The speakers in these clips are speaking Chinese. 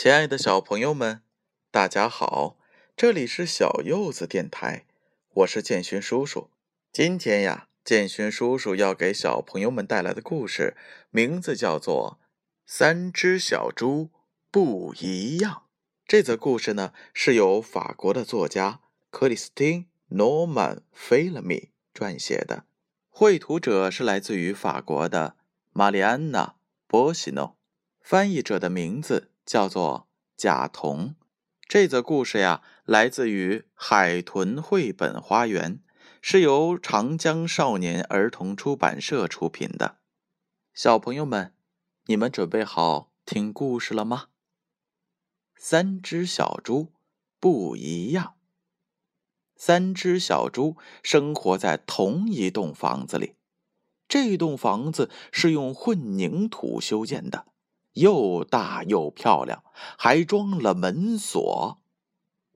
亲爱的小朋友们，大家好！这里是小柚子电台，我是建勋叔叔。今天呀，建勋叔叔要给小朋友们带来的故事，名字叫做《三只小猪不一样》。这则故事呢，是由法国的作家克里斯汀·诺曼·菲勒米撰写的，绘图者是来自于法国的玛丽安娜·波西诺，翻译者的名字。叫做甲童。这则故事呀，来自于海豚绘本花园，是由长江少年儿童出版社出品的。小朋友们，你们准备好听故事了吗？三只小猪不一样。三只小猪生活在同一栋房子里，这栋房子是用混凝土修建的。又大又漂亮，还装了门锁。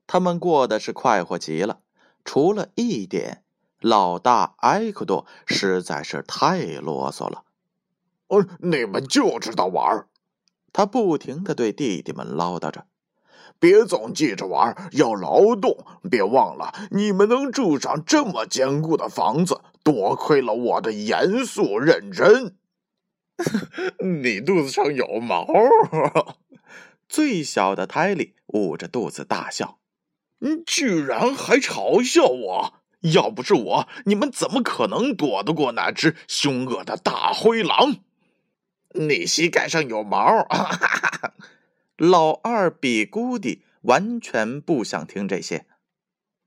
他们过得是快活极了，除了一点，老大埃克多实在是太啰嗦了。哦，你们就知道玩他不停的对弟弟们唠叨着：“别总记着玩，要劳动。别忘了，你们能住上这么坚固的房子，多亏了我的严肃认真。” 你肚子上有毛！最小的泰利捂着肚子大笑：“你居然还嘲笑我！要不是我，你们怎么可能躲得过那只凶恶的大灰狼？你膝盖上有毛！” 老二比咕迪完全不想听这些。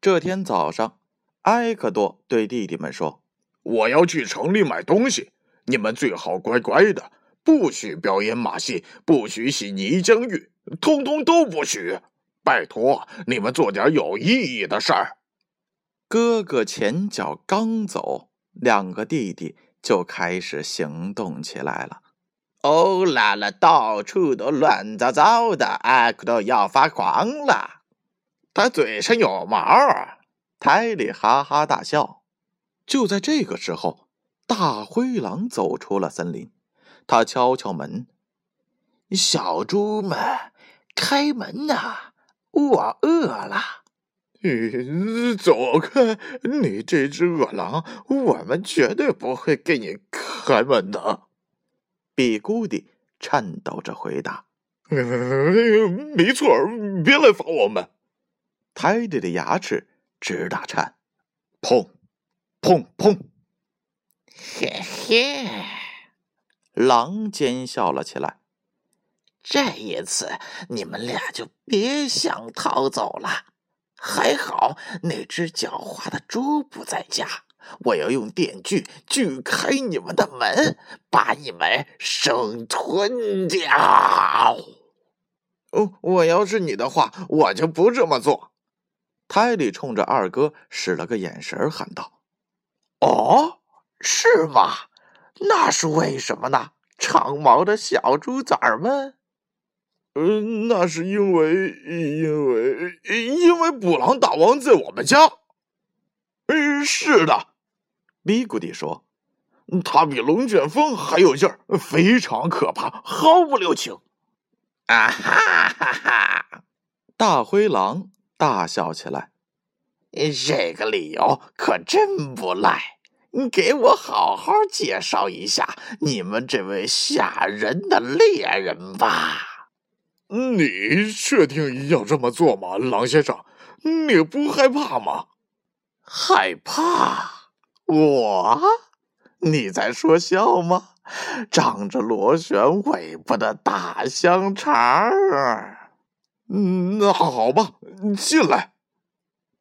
这天早上，埃克多对弟弟们说：“我要去城里买东西。”你们最好乖乖的，不许表演马戏，不许洗泥浆浴，通通都不许！拜托，你们做点有意义的事儿。哥哥前脚刚走，两个弟弟就开始行动起来了。哦啦啦，到处都乱糟糟的，艾克都要发狂了。他嘴上有毛。泰里哈哈大笑。就在这个时候。大灰狼走出了森林，他敲敲门：“小猪们，开门呐！我饿了。”“走开！你这只恶狼，我们绝对不会给你开门的。”比古迪颤抖着回答：“没错，别来烦我们。”泰迪的牙齿直打颤，砰，砰砰。嘿嘿，狼尖笑了起来。这一次你们俩就别想逃走了。还好那只狡猾的猪不在家，我要用电锯锯开你们的门，把你们生吞掉。哦，我要是你的话，我就不这么做。泰利冲着二哥使了个眼神，喊道：“哦。”是吗？那是为什么呢？长毛的小猪崽儿们。嗯，那是因为，因为，因为捕狼大王在我们家。嗯，是的，比古迪说，他比龙卷风还有劲儿，非常可怕，毫不留情。啊哈哈哈！大灰狼大笑起来。这个理由可真不赖。你给我好好介绍一下你们这位吓人的猎人吧。你确定要这么做吗，狼先生？你不害怕吗？害怕？我？你在说笑吗？长着螺旋尾巴的大香肠儿。嗯，那好吧，进来。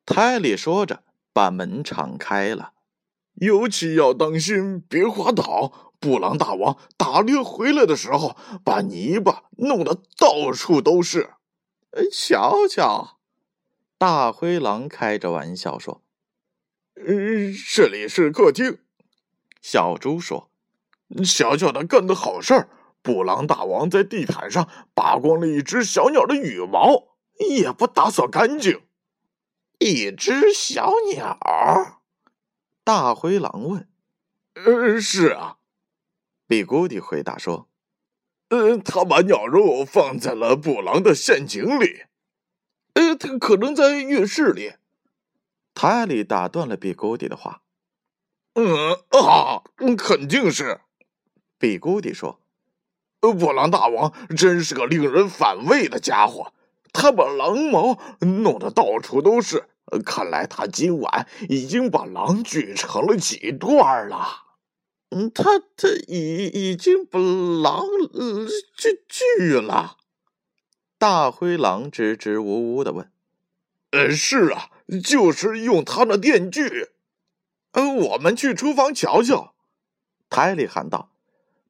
泰利说着，把门敞开了。尤其要当心，别滑倒。布朗大王打猎回来的时候，把泥巴弄得到处都是。瞧瞧，大灰狼开着玩笑说：“嗯，这里是客厅。”小猪说：“小小的干的好事儿。布朗大王在地毯上扒光了一只小鸟的羽毛，也不打扫干净。一只小鸟。”大灰狼问：“呃，是啊。”比古迪回答说：“呃，他把鸟肉放在了布朗的陷阱里。呃，他可能在浴室里。泰利打断了比古迪的话。嗯啊，肯定是。比古迪说：“布朗大王真是个令人反胃的家伙，他把狼毛弄得到处都是。看来他今晚已经把狼锯成了几段了。”嗯，他他已已经把狼锯锯了。大灰狼支支吾吾的问：“呃，是啊，就是用他那电锯。呃，我们去厨房瞧瞧。”泰利喊道：“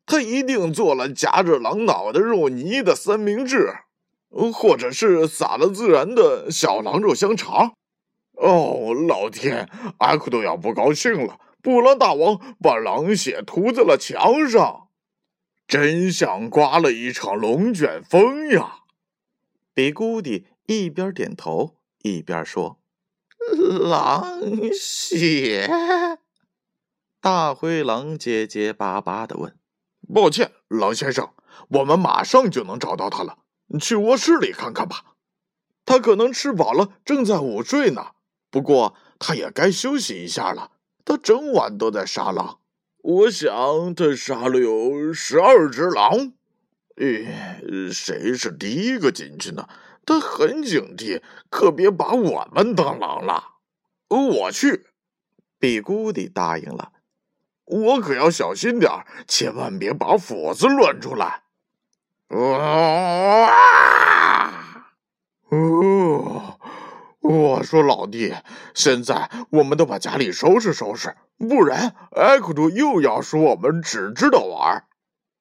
他一定做了夹着狼脑袋肉泥的三明治，或者是撒了孜然的小狼肉香肠。”哦，老天，阿库都要不高兴了。布朗大王把狼血涂在了墙上，真像刮了一场龙卷风呀！比古迪一边点头一边说：“狼血。”大灰狼结结巴巴的问：“抱歉，狼先生，我们马上就能找到他了。去卧室里看看吧，他可能吃饱了，正在午睡呢。不过他也该休息一下了。”他整晚都在杀狼，我想他杀了有十二只狼。咦，谁是第一个进去呢？他很警惕，可别把我们当狼了。我去，比古迪答应了。我可要小心点千万别把斧子乱出来。啊！哦。我说老弟，现在我们都把家里收拾收拾，不然艾克图又要说我们只知道玩。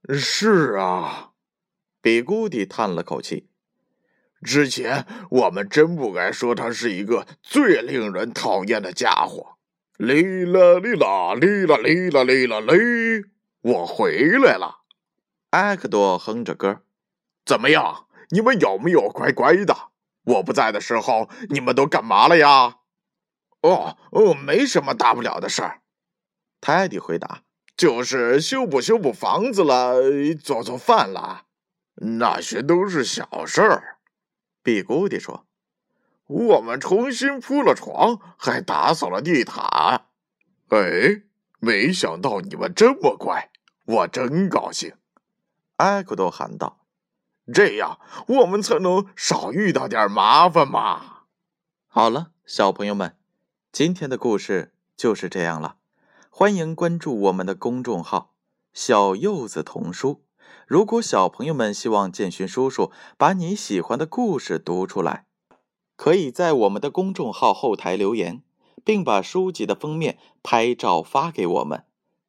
是啊，比古迪叹了口气。之前我们真不该说他是一个最令人讨厌的家伙。哩啦哩啦哩啦哩啦哩啦哩，我回来了。艾克多哼着歌，怎么样？你们有没有乖乖的？我不在的时候，你们都干嘛了呀？哦哦，没什么大不了的事儿。泰迪回答：“就是修补修补房子了，做做饭了，那些都是小事儿。”比古迪说：“我们重新铺了床，还打扫了地毯。哎，没想到你们这么乖，我真高兴。”埃克多喊道。这样我们才能少遇到点麻烦嘛。好了，小朋友们，今天的故事就是这样了。欢迎关注我们的公众号“小柚子童书”。如果小朋友们希望建勋叔叔把你喜欢的故事读出来，可以在我们的公众号后台留言，并把书籍的封面拍照发给我们。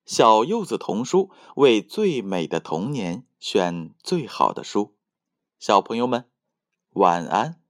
小柚子童书为最美的童年选最好的书。小朋友们，晚安。